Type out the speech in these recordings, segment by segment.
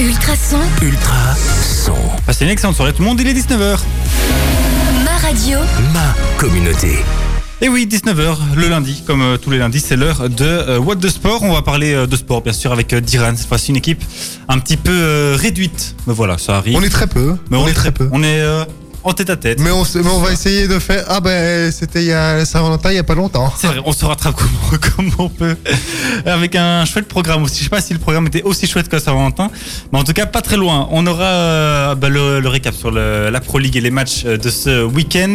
Ultrason, Ultra son. Passez une excellente soirée tout le monde, il est 19h. ma radio, Ma communauté. Et oui, 19h le lundi, comme euh, tous les lundis, c'est l'heure de euh, What the Sport. On va parler euh, de sport bien sûr avec Diran, cette fois-ci une équipe un petit peu réduite. Mais voilà, ça arrive. On est très peu. Mais on, est très peu. On est euh, en tête à tête. Mais on, s- mais on va essayer de faire. Ah ben c'était il y a Saint-Valentin il y a pas longtemps. C'est vrai, on se rattrape comme, comme on peut. Avec un chouette programme aussi. Je sais pas si le programme était aussi chouette que Saint-Valentin. Mais en tout cas, pas très loin. On aura euh, bah, le, le récap sur le- la Pro League et les matchs euh, de ce week-end.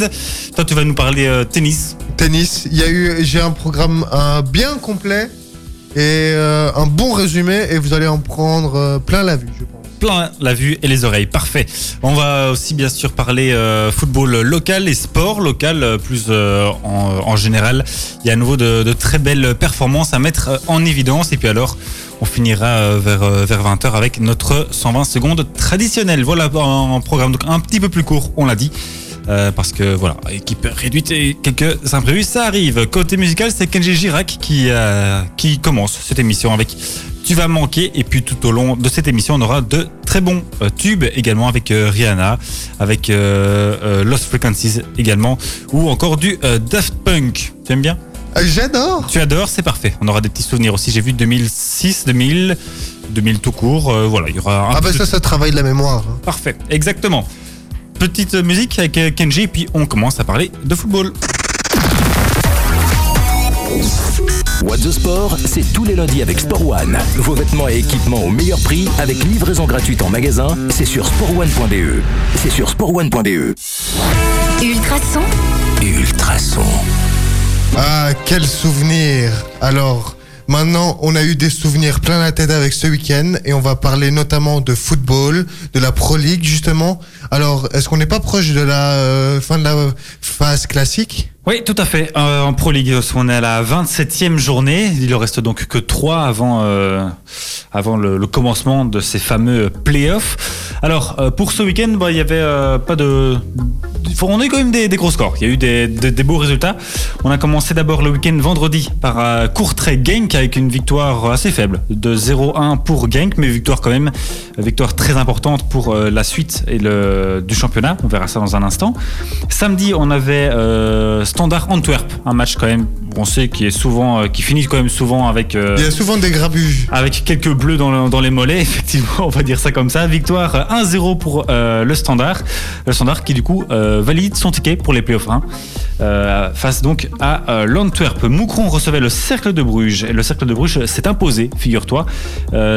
Toi, tu vas nous parler euh, tennis. Tennis, il y a eu. J'ai un programme euh, bien complet et un bon résumé et vous allez en prendre plein la vue, je pense. Plein la vue et les oreilles. Parfait. On va aussi bien sûr parler euh, football local et sport local euh, plus euh, en, général. Il y a à nouveau de, très belles performances à mettre en évidence. Et puis alors, on finira vers, vers 20h avec notre 120 secondes traditionnelle. Voilà un programme donc un petit peu plus court, on l'a dit. Parce que voilà, équipe réduite et quelques imprévus, ça arrive. Côté musical, c'est Kenji Girac qui, qui commence cette émission avec Tu vas manquer. Et puis tout au long de cette émission, on aura de très bons euh, tubes également avec euh, Rihanna, avec euh, Lost Frequencies également, ou encore du Daft Punk. Tu aimes bien? J'adore. Tu adores, c'est parfait. On aura des petits souvenirs aussi. J'ai vu 2006, 2000, 2000 tout court. voilà, il y aura un Ah de ça, ça travaille de la mémoire. hein. Parfait, exactement. Petite musique avec Kenji, et puis on commence à parler de football. What the Sport, c'est tous les lundis avec Sport One. Vos vêtements et équipements au meilleur prix avec livraison gratuite en magasin. C'est sur sportone.be. C'est sur sportone.be. Ultrason, Ultrason. Ah quel souvenir. Alors maintenant on a eu des souvenirs plein la tête avec ce week-end et on va parler notamment de football, de la Pro League justement. Alors est-ce qu'on n'est pas proche de la euh, fin de la phase classique? Oui, tout à fait. Euh, en Pro League, on est à la 27e journée. Il ne reste donc que 3 avant, euh, avant le, commencement de ces fameux playoffs. Alors, euh, pour ce week-end, bah, il y avait pas de... On a eu quand même des, des gros scores. Il y a eu des, des- beaux résultats. On a commencé d'abord le week-end vendredi par Courtrai Genk avec une victoire assez faible de 0-1 pour Genk, mais victoire quand même, victoire très importante pour la suite et le, du championnat. On verra ça dans un instant. Samedi, on avait Standard Antwerp, un match quand même, on sait qui est souvent, euh, qui finit quand même souvent avec. euh, Il y a souvent des grabuges. avec quelques bleus dans, le- dans les mollets, effectivement, on va dire ça comme ça. Victoire euh, 1-0 pour euh, le Standard. Le Standard qui, du coup, valide son ticket pour les playoffs 1. euh, face donc à l'Antwerp. Moucron recevait le Cercle de Bruges. Et le Cercle de Bruges s'est imposé, figure-toi.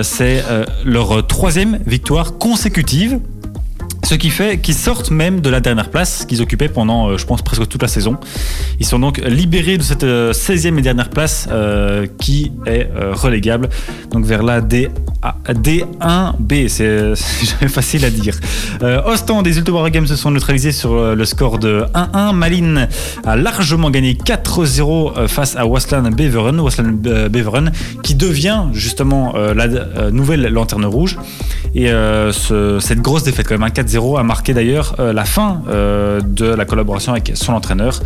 C'est leur troisième victoire consécutive. Ce qui fait qu'ils sortent même de la dernière place qu'ils occupaient pendant, euh, je pense, presque toute la saison. Ils sont donc libérés de cette euh, 16e et dernière place euh, qui est euh, relégable donc vers la D, A- D1B. C'est jamais facile à dire. Euh, Ostend, des Ultra Games se sont neutralisés sur euh, le score de 1-1. Malines a largement gagné 4-0 euh, face à Waslan Beveren. Euh, qui devient justement euh, la euh, nouvelle lanterne rouge. Et euh, ce- cette grosse défaite, quand même, un 4-0, a marqué d'ailleurs euh, la fin euh, de la collaboration avec son entraîneur,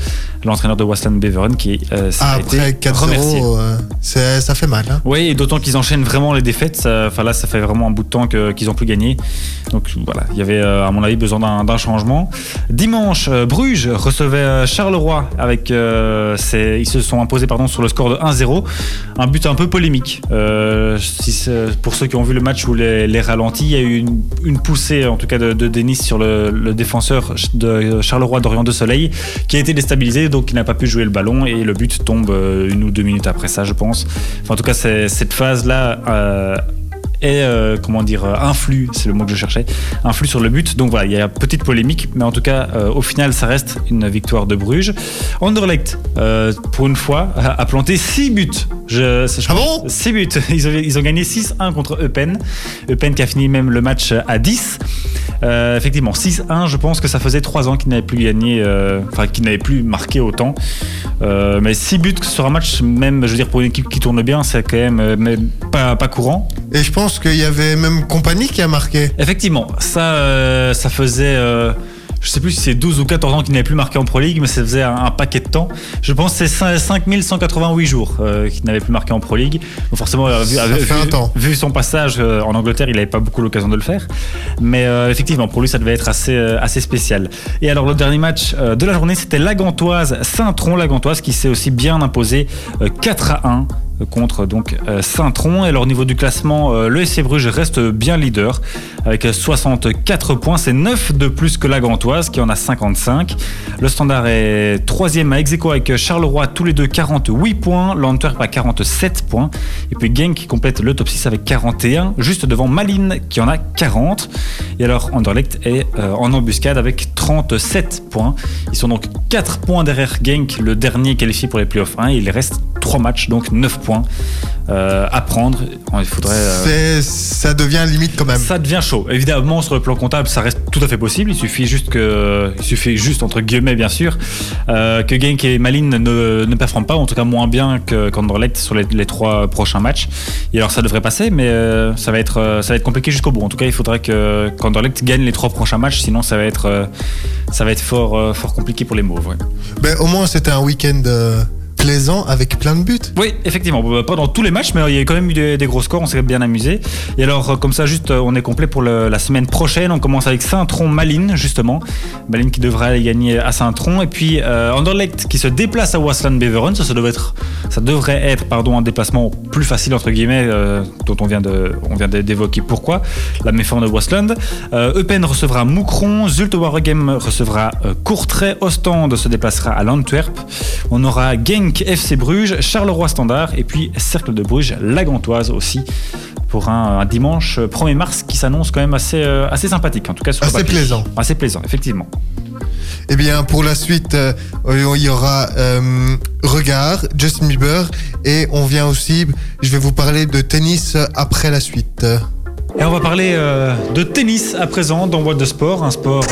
l'entraîneur de Waslan Beveren, qui euh, a Après été 4-0, remercié. euh, ça fait mal. Hein. Oui, et d'autant qu'ils enchaînent vraiment les défaites. Enfin là, ça fait vraiment un bout de temps qu'ils n'ont plus gagné. Donc voilà, il y avait euh, à mon avis besoin d'un changement. Dimanche, Bruges recevait Charleroi avec. euh, ses- ils se sont imposés pardon sur le score de 1-0. Un but un peu polémique. Euh, si pour ceux qui ont vu le match ou les, les ralentis, il y a eu une, poussée en tout cas de, de Denis sur le, défenseur de Charleroi d'Orient de Soleil qui a été déstabilisé donc il n'a pas pu jouer le ballon et le but tombe euh, une ou deux minutes après ça je pense. En tout cas cette phase est euh, comment dire euh, influe c'est le mot que je cherchais influe sur le but. Donc voilà il y a petite polémique mais en tout cas euh, au final ça reste une victoire de Bruges. Anderlecht euh, pour une fois a, a planté 6 buts. Je, je Ah bon? 6 buts. Ils ont, ils ont gagné 6-1 contre Eupen. Eupen qui a fini même le match à 10 euh, effectivement 6-1 je pense que ça faisait 3 ans qu'ils n'avaient plus gagné euh, enfin qu'ils n'avaient plus marqué autant. Euh, mais 6 buts sur un match même je veux dire pour une équipe qui tourne bien c'est quand même euh, pas, pas courant. Et je pense qu'il y avait même Compagnie qui a marqué. Effectivement, ça, euh, ça faisait euh, je sais plus si c'est 12 ou 14 ans qu'il n'avait plus marqué en Pro League, mais ça faisait un, un paquet de temps. Je pense que c'est 5188 jours euh, qu'il n'avait plus marqué en Pro League. Donc forcément, vu, vu- fait un vu- temps. vu son passage en Angleterre, il n'avait pas beaucoup l'occasion de le faire. Mais effectivement, pour lui, ça devait être assez, assez spécial. Et alors, le dernier match de la journée, c'était la Gantoise, Saint-Tron, la Gantoise, qui s'est aussi bien imposée euh, 4 à 1 euh, contre donc euh, Saint-Tron. Et alors, au niveau du classement, euh, le SC Bruges reste bien leader avec euh, 64 points. C'est 9 de plus que la Gantoise qui en a 55. Le Standard est troisième à Execo avec Charleroi, tous les deux 48 points. L'Antwerp à 47 points. Et puis Genk complète le top 6 avec 41, juste devant Malines qui en a 40. Et alors Anderlecht est euh, en embuscade avec 37 points. Ils sont donc 4 points derrière Genk, le dernier qualifié pour les playoffs 1. Il reste 3 matchs, donc 9 points euh, à prendre. Il faudrait. euh, Ça devient limite quand même. ça devient chaud. Évidemment, sur le plan comptable, ça reste tout à fait possible. Il suffit juste que, il suffit juste entre guillemets, bien sûr, euh, que Genk et Malines ne, ne performent pas, ou en tout cas moins bien que qu'Anderlecht sur les, les trois prochains matchs. Et alors, ça devrait passer, mais euh, ça va être, ça va être compliqué jusqu'au bout. En tout cas, il faudrait que qu'Anderlecht gagne les trois prochains matchs, sinon ça va être, ça va être fort, fort compliqué pour les Mauves. ouais. Ben, au moins, c'était un week-end plaisant avec plein de buts. Oui, effectivement. Bon, Pas dans tous les matchs, mais il y a quand même eu des, gros scores. On s'est bien amusé. Et alors, euh, comme ça, juste, euh, on est complet pour la semaine prochaine. On commence avec Saint-Tron-Malines, justement. Malines qui devrait aller gagner à Saint-Tron. Et puis, euh, Anderlecht qui se déplace à Wasland-Beveren. Ça, ça, devrait être, ça devrait être pardon, un déplacement plus facile, entre guillemets, euh, dont on vient d'évoquer pourquoi. La méforme de Wasland. Eupen recevra Moucron. Zulte Waregem recevra Courtrai. Ostende se déplacera à l'Antwerp. On aura Genk FC Bruges, Charleroi Standard et puis Cercle de Bruges, la Gantoise aussi pour un, un dimanche euh, 1er mars qui s'annonce quand même assez, euh, assez sympathique en tout cas sur le Assez plaisant. Assez plaisant, effectivement. Eh bien, pour la suite, euh, il y aura euh, Regard, Justin Bieber, et on vient aussi, je vais vous parler de tennis après la suite. Et on va parler de tennis à présent dans What de Sport, un sport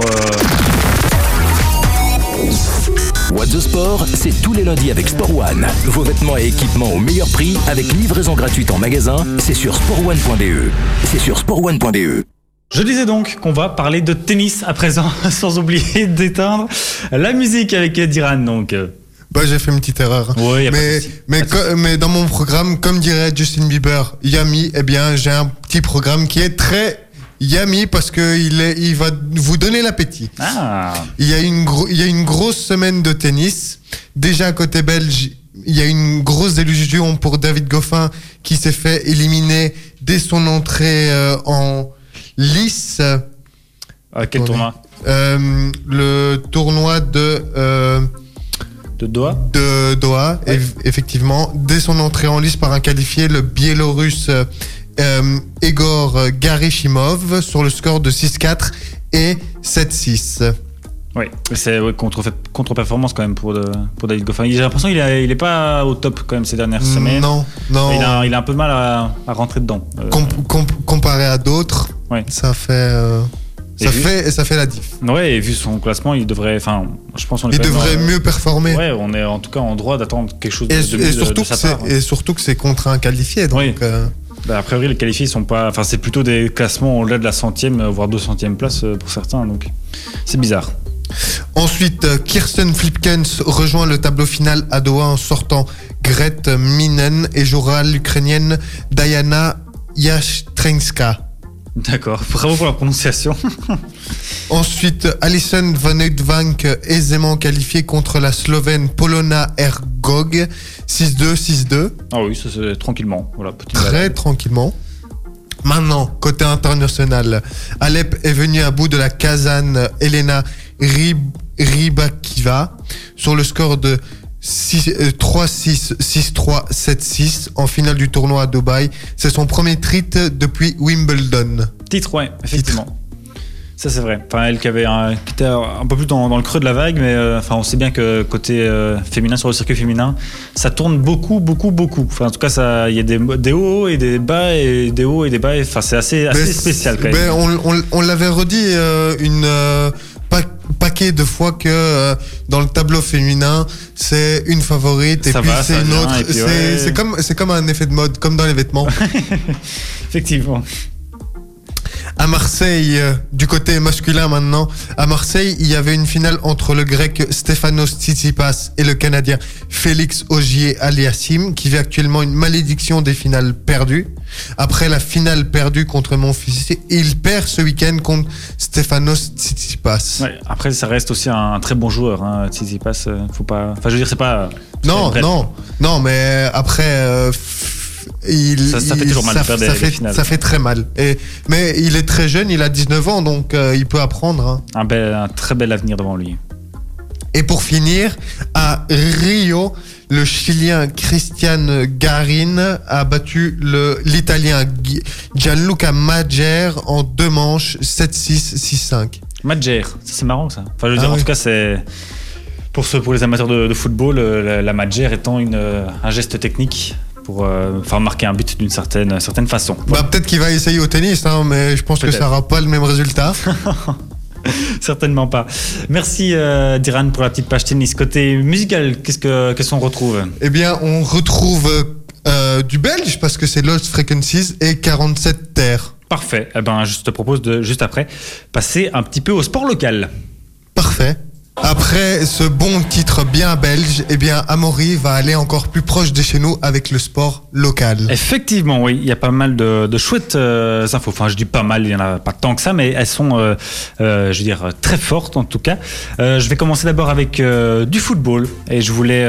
What the Sport, c'est tous les lundis avec Sport One. Vos vêtements et équipements au meilleur prix avec livraison gratuite en magasin, c'est sur sportone.be. C'est sur sportone.be. Je disais donc qu'on va parler de tennis à présent, sans oublier d'éteindre la musique avec Diran. Donc, euh, Bah, j'ai fait une petite erreur. Ouais, y a pas de mais, co- mais dans mon programme, comme dirait Justin Bieber, Yami, eh bien, j'ai un petit programme qui est très Yami parce que il, va vous donner l'appétit. ah, Il y, a une gro- il y a une grosse semaine de tennis. Déjà, côté belge, il y a une grosse délusion pour David Goffin qui s'est fait éliminer dès son entrée euh, en lice. à quel tournoi Euh, le tournoi de, euh, De Doha de Doha, eff- effectivement, dès son entrée en lice par un qualifié, le Biélorusse euh, euh, Egor Garishimov sur le score de 6-4 et 7-6. Oui, c'est ouais, contre, contre-performance quand même pour, de- pour David Goffin. J'ai l'impression qu'il est, il est pas au top quand même ces dernières semaines. Non, non. Il a, il a un peu de mal à, à rentrer dedans. Euh, Com- com- comparé à d'autres, Ouais. ça fait euh, Et ça vu- fait ça fait la diff. ouais, et vu son classement, il devrait. Enfin, je pense qu'on est Il devrait euh, mieux performer. Ouais, on est en tout cas en droit d'attendre quelque chose de, Et, de et de- surtout de sa part. et surtout que c'est contre un qualifié donc Oui. Bah, a priori, les qualifiés sont pas. Enfin, c'est plutôt des classements au-delà de la centième, euh, voire deux centièmes place euh, pour certains. Donc, c'est bizarre. Ensuite, euh, Kirsten Flipkens rejoint le tableau final à Doha en sortant Gret Minen et jouera l'Ukrainienne Diana Yashtrenska. D'accord. Bravo pour la prononciation. Ensuite, Alison Van Uitvank aisément qualifiée contre la Slovène Polona Ergog 6-2, 6-2. ah oui, ça c'est tranquillement. Voilà, Très balade. tranquillement. Maintenant, côté international, Alep est venu à bout de la Kazan Elena Rib- Rybakiva sur le score de 6, euh, 3-6, 6-3, 7-6 en finale du tournoi à Dubaï. C'est son premier titre depuis Wimbledon. Titre, ouais, effectivement. Ça c'est vrai. Enfin, elle qui avait un, qui était un peu plus dans, dans le creux de la vague, mais euh, enfin, on sait bien que côté euh, féminin sur le circuit féminin, ça tourne beaucoup, beaucoup, beaucoup. Enfin, en tout cas, il y a des, des hauts et des bas et des hauts et des bas. et- Enfin, c'est assez, assez Mais spécial quand même. on on- on l'avait redit euh, une paquet de fois que euh, dans le tableau féminin, c'est une favorite et Ça puis c'est une autre. C'est ouais. c'est comme c'est comme un effet de mode, comme dans les vêtements. Effectivement. À Marseille, euh, du côté masculin maintenant, à Marseille, il y avait une finale entre le grec Stefanos Tsitsipas et le canadien Félix Augier Aliassim, qui vit actuellement une malédiction des finales perdues. Après la finale perdue contre Monfils, il perd ce week-end contre Stefanos Tsitsipas. Ouais, après, ça reste aussi un, très bon joueur. Hein. Tsitsipas, euh, faut pas. Enfin, je veux dire, c'est pas. Non, bref. non, non, mais après, euh, il, Ça- ça fait toujours mal de ça, perdre ça fait, les finales. ça fait très mal. Et, mais il est très jeune, il a 19 ans, donc euh, il peut apprendre. hein. Un, bel, un très bel avenir devant lui. Et pour finir, à Rio, le Chilien Christian Garin a battu le l'Italien Gi- Gianluca Magger en deux manches 7-6, 6-5. Madjer, ça, c'est marrant ça. Enfin, je veux Ah dire, en oui. tout cas, c'est. Pour, ceux, pour les amateurs de, de football, euh, la, la Madjer étant une, euh, un geste technique pour euh, faire marquer un but d'une certaine, certaine façon. Bah, peut-être qu'il va essayer au tennis, hein, mais je pense que ça n'aura pas le même résultat. Certainement pas. Merci euh, Diran pour la petite page tennis. Côté musical, qu'est-ce que qu'est-ce qu'on retrouve? Eh bien, on retrouve euh, du belge parce que c'est Lost Frequencies et 47 Terres. Parfait. Eh ben, je te propose de juste après passer un petit peu au sport local. Parfait. Après ce bon titre bien belge, eh bien, Amaury va aller encore plus proche de chez nous avec le sport local. Effectivement, oui, il y a pas mal de, de chouettes euh, infos. Enfin, je dis pas mal, il y en a pas tant que ça, mais elles sont, euh, euh, je veux dire, très fortes en tout cas. Je vais commencer d'abord avec du football et je voulais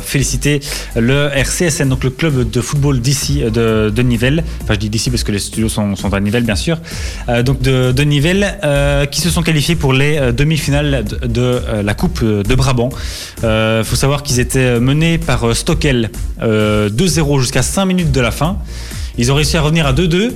féliciter le RCSN, donc le club de football d'ici de, de Nivelles. Enfin, je dis d'ici parce que les studios sont, sont à Nivelles, bien sûr. Donc de, de Nivelles, qui se sont qualifiés pour les demi-finales de, de, euh, la Coupe de Brabant. Il faut savoir qu'ils étaient menés par euh, Stockel euh, 2-0 jusqu'à 5 minutes de la fin. Ils ont réussi à revenir à 2-2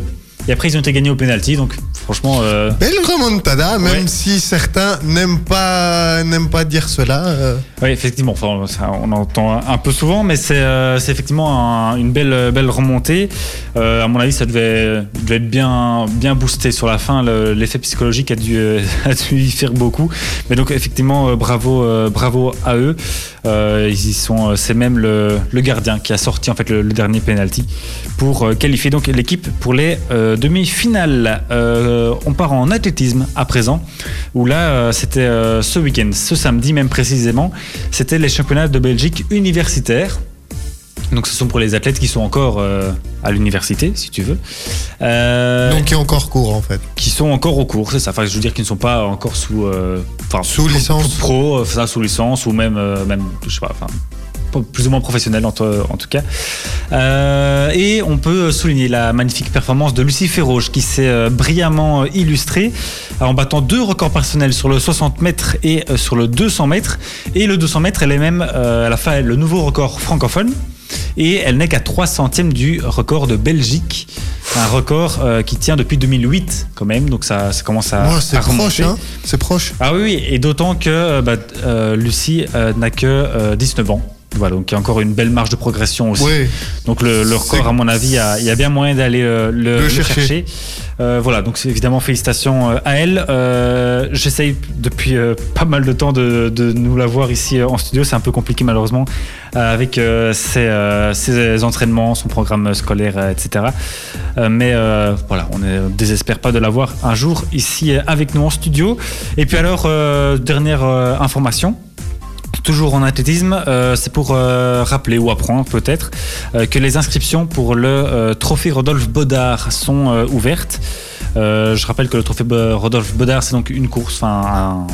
et après ils ont été gagnés au penalty. Donc franchement, euh, Belle remontada, même Ouais. si certains n'aiment pas, n'aiment pas dire cela. euh. oui, effectivement, enfin, ça, on entend un peu souvent, mais c'est euh, c'est effectivement un- une belle, belle remontée. À mon avis, ça devait, devait être bien, bien boosté sur la fin. Le- L'effet psychologique a dû, a dû y faire beaucoup. Mais donc effectivement, bravo, bravo à eux. Ils y sont, c'est même le, le gardien qui a sorti en fait le, le dernier penalty pour qualifier donc l'équipe pour les euh, demi-finales. Euh, on part en athlétisme à présent, où là euh, c'était euh, ce week-end, ce samedi même précisément, c'était les championnats de Belgique universitaires. Donc ce sont pour les athlètes qui sont encore euh, à l'université, si tu veux. Euh, Donc, qui est encore court, en fait. qui sont encore au cours, c'est ça. Enfin, je veux dire qu'ils ne sont pas encore sous, euh, Sous pro- licence. pro, euh, ça, sous licence ou même, euh, même, je sais pas, enfin, pas- plus ou moins professionnel en, to- en tout cas. Euh, et on peut souligner la magnifique performance de Lucie Ferroge qui s'est euh, brillamment euh, illustrée en battant deux records personnels sur le 60 mètres et sur le 200 mètres. Et le 200 mètres, elle est même, euh, elle a fait le nouveau record francophone. Et elle n'est qu'à 3 centièmes du record de Belgique. Un record euh, qui tient depuis 2008 quand même, donc ça, ça commence à, c'est à proche, hein. C'est proche. Ah oui, oui, et d'autant que bah, euh, Lucie euh, n'a que euh, 19 ans. Voilà, donc il y a encore une belle marge de progression aussi. Oui. Donc le, le record, à mon avis, il y y a bien moyen d'aller euh, le, Le le chercher. Euh, voilà, donc c'est évidemment félicitations euh, à elle. Euh, J'essaye depuis euh, pas mal de temps de, de nous la voir ici en studio. C'est un peu compliqué malheureusement avec ses, ses entraînements, son programme scolaire, etc. Euh, mais euh, voilà, on ne désespère pas de la voir un jour ici avec nous en studio. Et puis alors, euh, dernière information. Toujours en athlétisme, euh, c'est pour euh, rappeler ou apprendre peut-être euh, que les inscriptions pour le trophée Rodolphe Bodard sont ouvertes. Euh, je rappelle que le trophée Rodolphe Bodard, c'est donc une course, enfin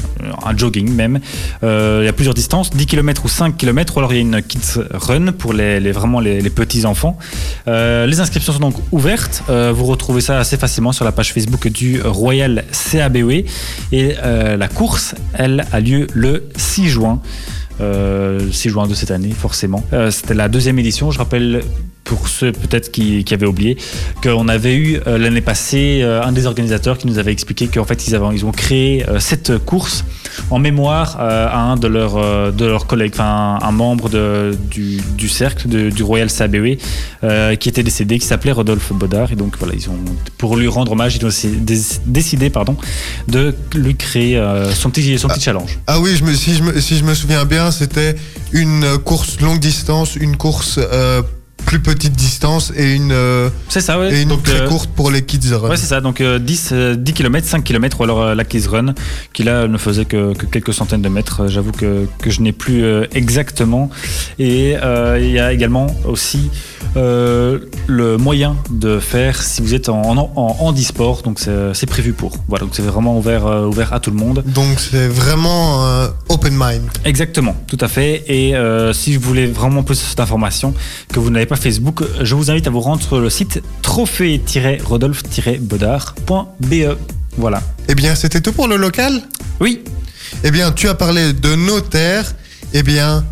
un, jogging même. Euh, il y a plusieurs distances, 10 km ou 5 km, ou alors il y a une kids run pour les, vraiment les, petits enfants. Euh, les inscriptions sont donc ouvertes. Vous retrouvez ça assez facilement sur la page Facebook du Royal CABE. E. Et la course, elle, a lieu le 6 juin. Euh, 6 juin de cette année, forcément. Euh, C'était la deuxième édition. Je rappelle pour ceux peut-être qui, qui avaient oublié qu'on avait eu euh, l'année passée euh, un des organisateurs qui nous avait expliqué qu'en fait ils, avaient, ils ont créé euh, cette course en mémoire à un de leurs de leurs collègues, enfin un, un membre de, du, du cercle de- du Royal euh, qui était décédé, qui s'appelait Rodolphe Bodard. Et donc voilà, ils ont pour lui rendre hommage, ils ont décidé pardon de lui créer son petit son petit challenge. Ah oui, je me, si, je me, si je me souviens bien, c'était une course longue distance, une course plus petite distance et une, euh, C'est ça, ouais. et une Donc, très euh, courte pour les Kids Run. Ouais, c'est ça. Donc euh, 10, euh, 10 km, 5 km, ou alors euh, la Keys Run, qui là ne faisait que, que quelques centaines de mètres. Euh, J'avoue que, que je n'ai plus exactement. Et il y a également aussi le moyen de faire si vous êtes en, en, en handisport. Donc c'est prévu pour. Voilà, donc c'est vraiment ouvert, ouvert à tout le monde. Donc c'est vraiment euh, open mind. Exactement, tout à fait. Et si vous voulez vraiment plus d'informations, que vous n'avez pas Facebook, je vous invite à vous rendre sur le site trophée-rodolphe-bedard.be. Voilà. Eh bien, c'était tout pour le local? Oui, Eh bien, tu as parlé de notaire. Eh bien,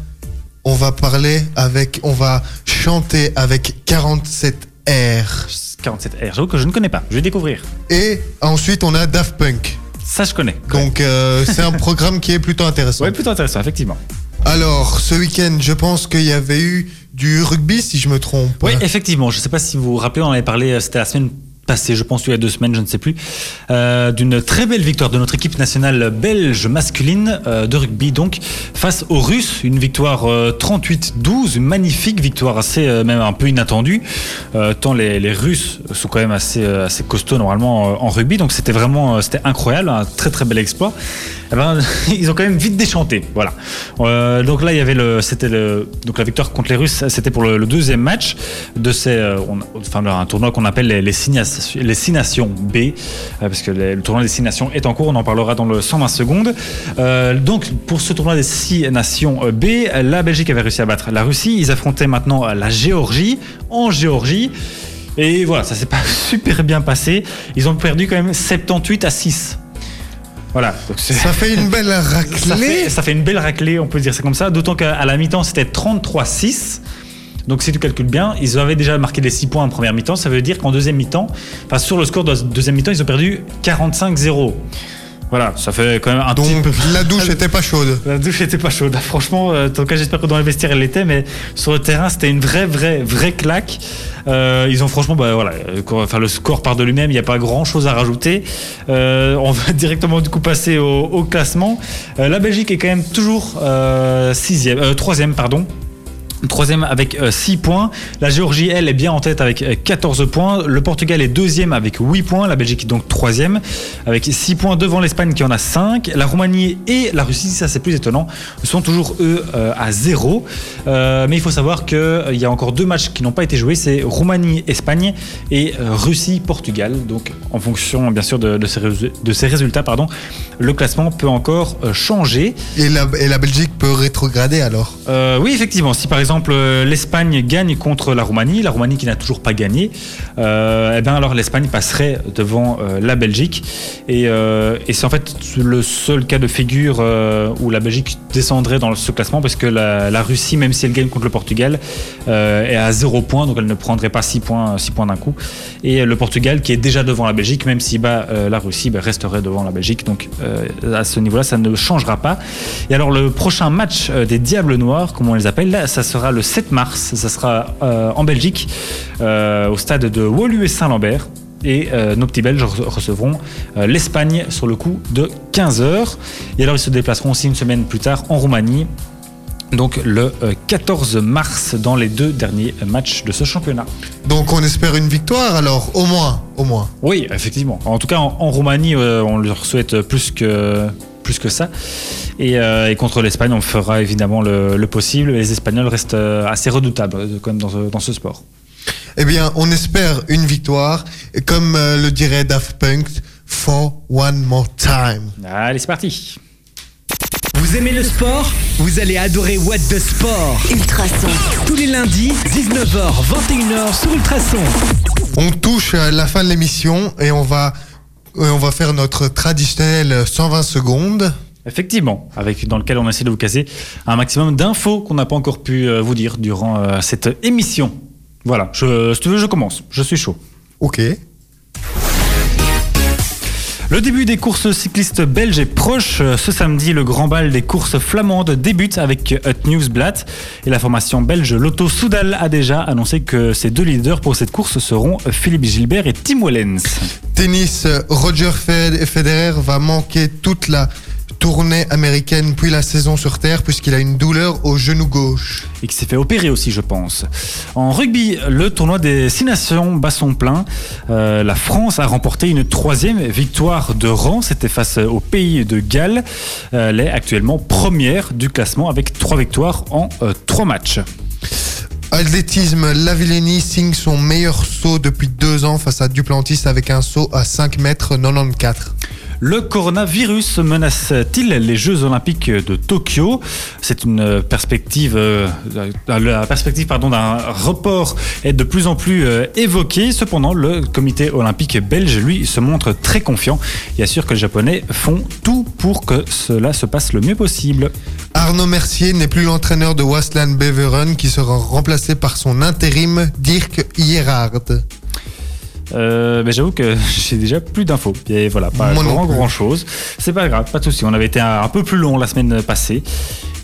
on va parler avec, on va chanter avec 47 R. 47R, j'avoue que je ne connais pas, je vais découvrir. Et ensuite, on a Daft Punk. Ça, je connais. Donc, euh, c'est un programme qui est plutôt intéressant. Ouais, plutôt intéressant, effectivement. Alors, ce week-end, je pense qu'il y avait eu du rugby, si je me trompe. Oui, effectivement. Je ne sais pas si vous vous rappelez, on en avait parlé, euh, c'était la semaine passée, je pense, il y a deux semaines, je ne sais plus, euh, d'une très belle victoire de notre équipe nationale belge masculine euh, de rugby, donc face aux Russes. Une victoire euh, 38-12, une magnifique victoire, assez euh, même un peu inattendue, euh, tant les, les Russes sont quand même assez, euh, assez costauds normalement euh, en rugby, donc c'était vraiment euh, c'était incroyable, un très très bel exploit. Eh ben, ils ont quand même vite déchanté, voilà. Euh, donc là, il y avait le, c'était le, donc la victoire contre les Russes, c'était pour le, deuxième match de ces, euh, enfin un tournoi qu'on appelle les, les, Nations- les Six Nations B, euh, parce que le tournoi des Six Nations est en cours, on en parlera dans le 120 secondes. Euh, donc pour ce tournoi des Six Nations euh, B, la Belgique avait réussi à battre la Russie, ils affrontaient maintenant la Géorgie en Géorgie. Et voilà, ça s'est pas super bien passé. Ils ont perdu quand même 78 à 6. Voilà. Donc c'est- Ça fait une belle ça raclée. fait, ça fait une belle raclée, on peut dire ça comme ça. D'autant qu'à la mi-temps, c'était 33-6. Donc si tu calcules bien, ils avaient déjà marqué les 6 points en première mi-temps. Ça veut dire qu'en deuxième mi-temps, enfin sur le score de la deuxième mi-temps, ils ont perdu 45-0. Voilà, ça fait quand même un petit Donc, peu... la douche était pas chaude. La douche était pas chaude. Franchement, euh, en tout cas, j'espère que dans les vestiaires, elle l'était, mais sur le terrain, c'était une vraie, vraie, vraie claque. Euh, ils ont franchement, bah, voilà, euh, enfin, le score part de lui-même, il n'y a pas grand chose à rajouter. Euh, on va directement du coup passer au, au classement. Euh, la Belgique est quand même toujours sixième, troisième, pardon. Troisième avec 6 points. La Géorgie, elle, est bien en tête avec euh, 14 points. Le Portugal est deuxième avec 8 points. La Belgique est donc troisième avec 6 points devant l'Espagne qui en a 5. La Roumanie et la Russie, ça c'est plus étonnant, sont toujours eux euh, à 0. Euh, mais il faut savoir qu'il y a encore deux matchs qui n'ont pas été joués. C'est Roumanie-Espagne et euh, Russie-Portugal. Donc en fonction bien sûr de, de ces, résu- de ces résultats, pardon, le classement peut encore euh, changer. Et la, et la Belgique peut rétrograder alors? Euh, oui, effectivement. Si par exemple euh, l'Espagne gagne contre la Roumanie, la Roumanie qui n'a toujours pas gagné, euh, eh bien alors l'Espagne passerait devant euh, la Belgique. Et, euh, et c'est en fait le seul cas de figure où la Belgique descendrait dans ce classement parce que la, Russie, même si elle gagne contre le Portugal, est à 0 points, donc elle ne prendrait pas 6 points, 6 points d'un coup. Et le Portugal, qui est déjà devant la Belgique, même si bat la Russie, bah, resterait devant la Belgique. Donc à ce niveau-là, ça ne changera pas. Et alors le prochain match des Diables Noirs, comme on les appelle, là, ça sera le 7 mars. Ça sera euh, en Belgique, euh, au stade de Wolu et Saint-Lambert. Et euh, nos petits Belges re- recevront l'Espagne sur le coup de 15h. Et alors ils se déplaceront aussi une semaine plus tard en Roumanie. Donc le euh, 14 mars dans les deux derniers matchs de ce championnat. Donc on espère une victoire alors, au moins, au moins. Oui, effectivement. En tout cas, en, en Roumanie, on leur souhaite plus que, plus que ça. Et, euh, et contre l'Espagne, on fera évidemment le, le possible. Les Espagnols restent euh, assez redoutables euh, quand même dans ce, dans ce sport. Eh bien, on espère une victoire. Et comme euh, le dirait Daft Punk, for one more time. Allez, c'est parti. Vous aimez le sport? Vous allez adorer What the Sport. Ultrason. Tous les lundis, 19h, 21h sur Ultrason. On touche à la fin de l'émission et on va, et on va faire notre traditionnel 120 secondes. Effectivement, avec dans lequel on essaie de vous caser un maximum d'infos qu'on n'a pas encore pu euh, vous dire durant euh, cette émission. Voilà, je, si tu veux, je commence. Je suis chaud. Ok. Le début des courses cyclistes belges est proche. Ce samedi, le grand bal des courses flamandes débute avec Hut Newsblad. Et la formation belge Lotto Soudal a déjà annoncé que ses deux leaders pour cette course seront Philippe Gilbert et Tim Wellens. Tennis, Roger Fed- Federer va manquer toute la tournée américaine puis la saison sur Terre puisqu'il a une douleur au genou gauche. et qui s'est fait opérer aussi, je pense. En rugby, le tournoi des Six Nations bat son plein. Euh, la France a remporté une troisième victoire de rang. C'était face au pays de Galles. Euh, elle est actuellement première du classement avec trois victoires en euh, trois matchs. Athlétisme, Lavillenie signe son meilleur saut depuis deux ans face à Duplantis avec un saut à 5 mètres 94. Le coronavirus menace-t-il les Jeux Olympiques de Tokyo? C'est une perspective, euh, la perspective d'un report est de plus en plus euh, évoquée. Cependant, le Comité olympique belge lui se montre très confiant et assure que les Japonais font tout pour que cela se passe le mieux possible. Arnaud Mercier n'est plus l'entraîneur de Wasland Beveren qui sera remplacé par son intérim Dirk Hierard. Euh, mais j'avoue que j'ai déjà plus d'infos. Et voilà, pas Moi grand grand chose. C'est pas grave, pas de souci. On avait été un, un peu plus long la semaine passée.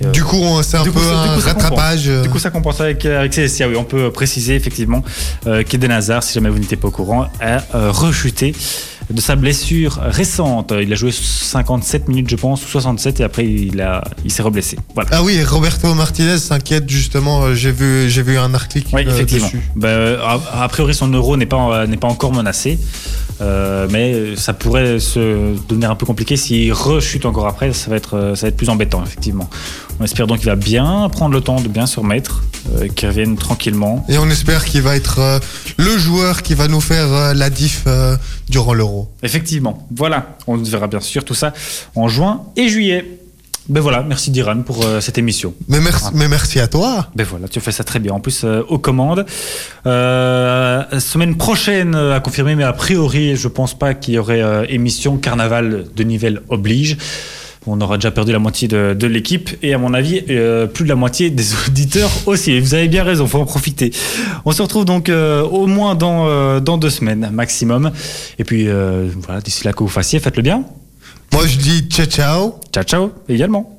Euh, Du coup, c'est un peu un coup, rattrapage. euh, Du coup, ça compense avec, avec CSIA. Oui, on peut préciser effectivement euh, qu'Eden Hazard, si jamais vous n'étiez pas au courant, a euh, rechuté de sa blessure récente. Il a joué 57 minutes, je pense, ou 67, et après il, a, il s'est reblessé. Voilà. Ah oui, Roberto Martinez s'inquiète justement. euh, J'ai vu, j'ai vu un article Oui, euh, effectivement. dessus. Ben, euh, a, a priori, son euro n'est pas, n'est pas encore menacé. Euh, mais ça pourrait se devenir un peu compliqué s'il rechute encore après. Ça va être, ça va être plus embêtant, effectivement. On espère donc qu'il va bien prendre le temps de bien se remettre, euh, qu'il revienne tranquillement. Et on espère qu'il va être euh, le joueur qui va nous faire euh, la diff durant l'Euro. Effectivement. Voilà. On verra bien sûr tout ça en juin et juillet. Ben voilà, merci Diran pour euh, cette émission. Mais merci, mais merci à toi. Ben voilà, tu fais ça très bien. En plus, euh, aux commandes. Euh, semaine prochaine à confirmer, mais a priori, je pense pas qu'il y aurait émission Carnaval de Nivelles oblige. On aura déjà perdu la moitié de, de l'équipe et à mon avis, euh, plus de la moitié des auditeurs aussi. Et Vous avez bien raison, faut en profiter. On se retrouve donc euh, au moins dans, euh, dans deux semaines maximum. Et puis euh, voilà, d'ici là que vous fassiez, faites-le bien. Moi, je dis ciao ciao. Ciao ciao également.